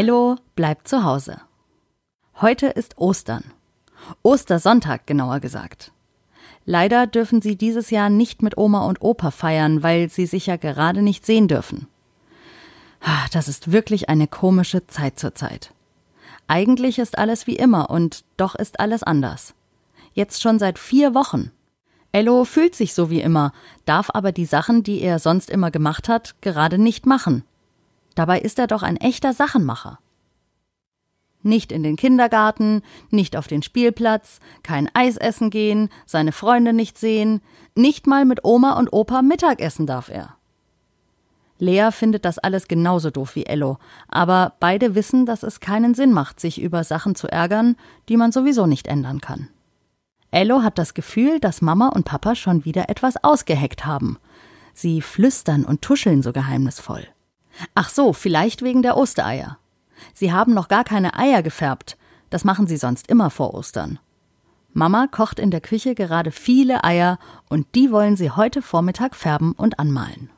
Ello bleibt zu Hause. Heute ist Ostern. Ostersonntag genauer gesagt. Leider dürfen sie dieses Jahr nicht mit Oma und Opa feiern, weil sie sich ja gerade nicht sehen dürfen. Das ist wirklich eine komische Zeit zurzeit. Eigentlich ist alles wie immer und doch ist alles anders. Jetzt schon seit vier Wochen. Ello fühlt sich so wie immer, darf aber die Sachen, die er sonst immer gemacht hat, gerade nicht machen. Dabei ist er doch ein echter Sachenmacher. Nicht in den Kindergarten, nicht auf den Spielplatz, kein Eis essen gehen, seine Freunde nicht sehen, nicht mal mit Oma und Opa Mittagessen darf er. Lea findet das alles genauso doof wie Ello, aber beide wissen, dass es keinen Sinn macht, sich über Sachen zu ärgern, die man sowieso nicht ändern kann. Ello hat das Gefühl, dass Mama und Papa schon wieder etwas ausgeheckt haben. Sie flüstern und tuscheln so geheimnisvoll. Ach so, vielleicht wegen der Ostereier. Sie haben noch gar keine Eier gefärbt. Das machen sie sonst immer vor Ostern. Mama kocht in der Küche gerade viele Eier und die wollen sie heute Vormittag färben und anmalen.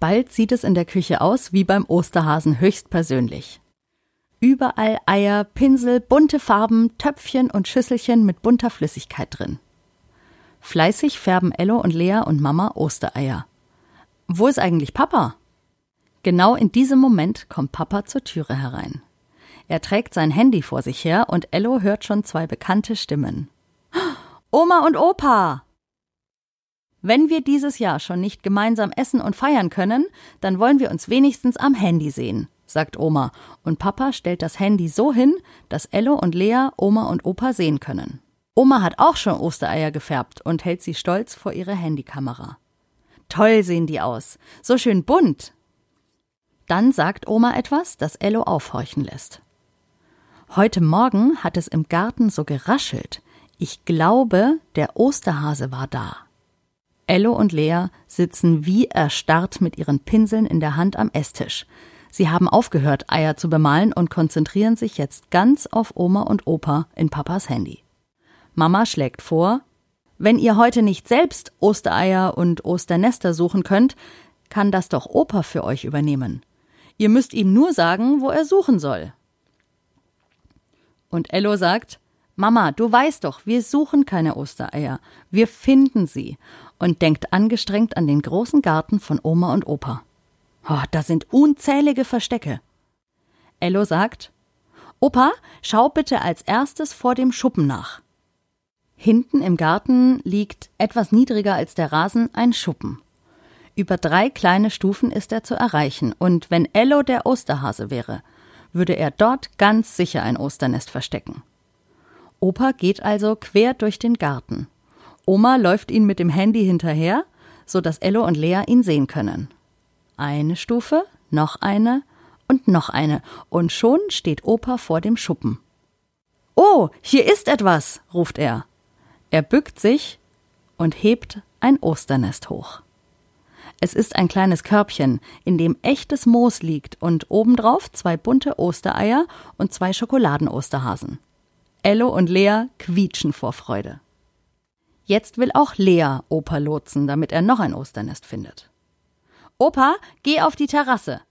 Bald sieht es in der Küche aus wie beim Osterhasen höchstpersönlich. Überall Eier, Pinsel, bunte Farben, Töpfchen und Schüsselchen mit bunter Flüssigkeit drin. Fleißig färben Ello und Lea und Mama Ostereier. Wo ist eigentlich Papa? Genau in diesem Moment kommt Papa zur Türe herein. Er trägt sein Handy vor sich her und Ello hört schon zwei bekannte Stimmen. Oma und Opa! Wenn wir dieses Jahr schon nicht gemeinsam essen und feiern können, dann wollen wir uns wenigstens am Handy sehen, sagt Oma, und Papa stellt das Handy so hin, dass Ello und Lea Oma und Opa sehen können. Oma hat auch schon Ostereier gefärbt und hält sie stolz vor ihre Handykamera. Toll sehen die aus, so schön bunt. Dann sagt Oma etwas, das Ello aufhorchen lässt. Heute Morgen hat es im Garten so geraschelt. Ich glaube, der Osterhase war da. Ello und Lea sitzen wie erstarrt mit ihren Pinseln in der Hand am Esstisch. Sie haben aufgehört, Eier zu bemalen und konzentrieren sich jetzt ganz auf Oma und Opa in Papas Handy. Mama schlägt vor, wenn ihr heute nicht selbst Ostereier und Osternester suchen könnt, kann das doch Opa für euch übernehmen. Ihr müsst ihm nur sagen, wo er suchen soll. Und Ello sagt, Mama, du weißt doch, wir suchen keine Ostereier, wir finden sie und denkt angestrengt an den großen Garten von Oma und Opa. Oh, da sind unzählige Verstecke. Ello sagt, Opa, schau bitte als erstes vor dem Schuppen nach. Hinten im Garten liegt, etwas niedriger als der Rasen, ein Schuppen. Über drei kleine Stufen ist er zu erreichen, und wenn Ello der Osterhase wäre, würde er dort ganz sicher ein Osternest verstecken. Opa geht also quer durch den Garten. Oma läuft ihn mit dem Handy hinterher, so dass Ello und Lea ihn sehen können. Eine Stufe, noch eine und noch eine, und schon steht Opa vor dem Schuppen. Oh, hier ist etwas, ruft er. Er bückt sich und hebt ein Osternest hoch. Es ist ein kleines Körbchen, in dem echtes Moos liegt und obendrauf zwei bunte Ostereier und zwei Schokoladen-Osterhasen. Ello und Lea quietschen vor Freude. Jetzt will auch Lea Opa lotsen, damit er noch ein Osternest findet. Opa, geh auf die Terrasse.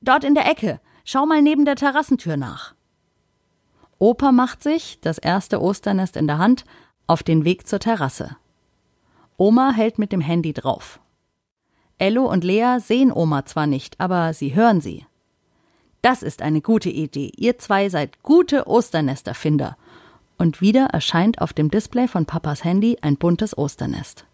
Dort in der Ecke. Schau mal neben der Terrassentür nach. Opa macht sich, das erste Osternest in der Hand, auf den Weg zur Terrasse. Oma hält mit dem Handy drauf. Ello und Lea sehen Oma zwar nicht, aber sie hören sie. Das ist eine gute Idee. Ihr zwei seid gute Osternesterfinder und wieder erscheint auf dem Display von Papas Handy ein buntes Osternest.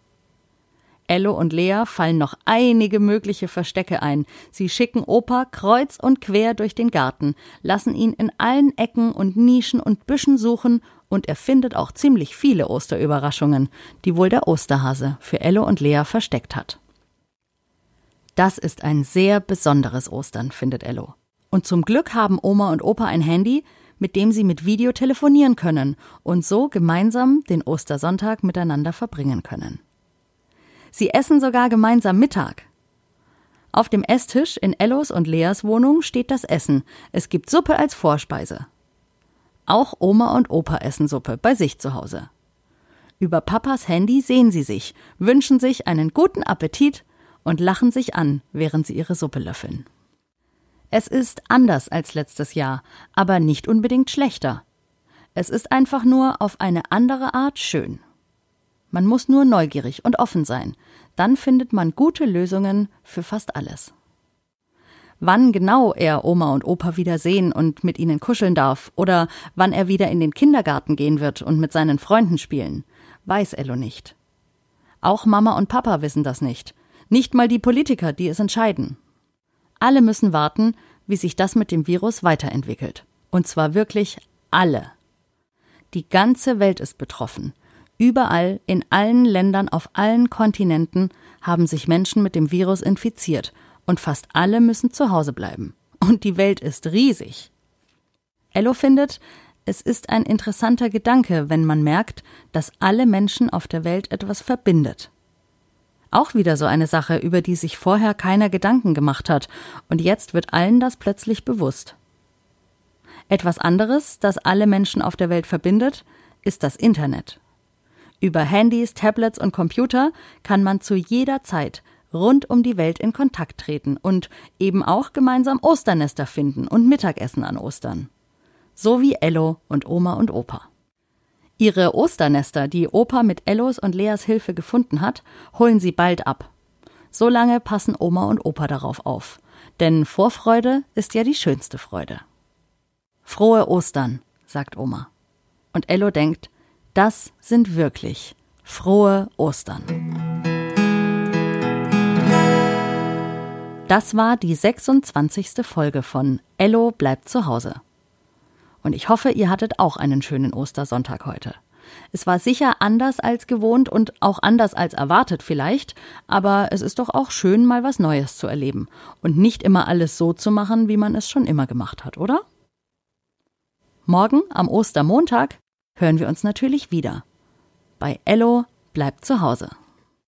Ello und Lea fallen noch einige mögliche Verstecke ein. Sie schicken Opa kreuz und quer durch den Garten, lassen ihn in allen Ecken und Nischen und Büschen suchen und er findet auch ziemlich viele Osterüberraschungen, die wohl der Osterhase für Ello und Lea versteckt hat. Das ist ein sehr besonderes Ostern, findet Ello. Und zum Glück haben Oma und Opa ein Handy, mit dem sie mit Video telefonieren können und so gemeinsam den Ostersonntag miteinander verbringen können. Sie essen sogar gemeinsam Mittag. Auf dem Esstisch in Ellos und Leas Wohnung steht das Essen. Es gibt Suppe als Vorspeise. Auch Oma und Opa essen Suppe bei sich zu Hause. Über Papas Handy sehen sie sich, wünschen sich einen guten Appetit und lachen sich an, während sie ihre Suppe löffeln. Es ist anders als letztes Jahr, aber nicht unbedingt schlechter. Es ist einfach nur auf eine andere Art schön. Man muss nur neugierig und offen sein, dann findet man gute Lösungen für fast alles. Wann genau er Oma und Opa wieder sehen und mit ihnen kuscheln darf oder wann er wieder in den Kindergarten gehen wird und mit seinen Freunden spielen, weiß Ello nicht. Auch Mama und Papa wissen das nicht. Nicht mal die Politiker, die es entscheiden. Alle müssen warten, wie sich das mit dem Virus weiterentwickelt. Und zwar wirklich alle. Die ganze Welt ist betroffen. Überall, in allen Ländern, auf allen Kontinenten haben sich Menschen mit dem Virus infiziert und fast alle müssen zu Hause bleiben. Und die Welt ist riesig. Ello findet, es ist ein interessanter Gedanke, wenn man merkt, dass alle Menschen auf der Welt etwas verbindet. Auch wieder so eine Sache, über die sich vorher keiner Gedanken gemacht hat, und jetzt wird allen das plötzlich bewusst. Etwas anderes, das alle Menschen auf der Welt verbindet, ist das Internet. Über Handys, Tablets und Computer kann man zu jeder Zeit rund um die Welt in Kontakt treten und eben auch gemeinsam Osternester finden und Mittagessen an Ostern. So wie Ello und Oma und Opa. Ihre Osternester, die Opa mit Ellos und Leas Hilfe gefunden hat, holen sie bald ab. Solange passen Oma und Opa darauf auf. Denn Vorfreude ist ja die schönste Freude. Frohe Ostern, sagt Oma. Und Ello denkt, das sind wirklich frohe Ostern. Das war die 26. Folge von Ello bleibt zu Hause. Und ich hoffe, ihr hattet auch einen schönen Ostersonntag heute. Es war sicher anders als gewohnt und auch anders als erwartet vielleicht, aber es ist doch auch schön, mal was Neues zu erleben und nicht immer alles so zu machen, wie man es schon immer gemacht hat, oder? Morgen, am Ostermontag, hören wir uns natürlich wieder. Bei Ello bleibt zu Hause.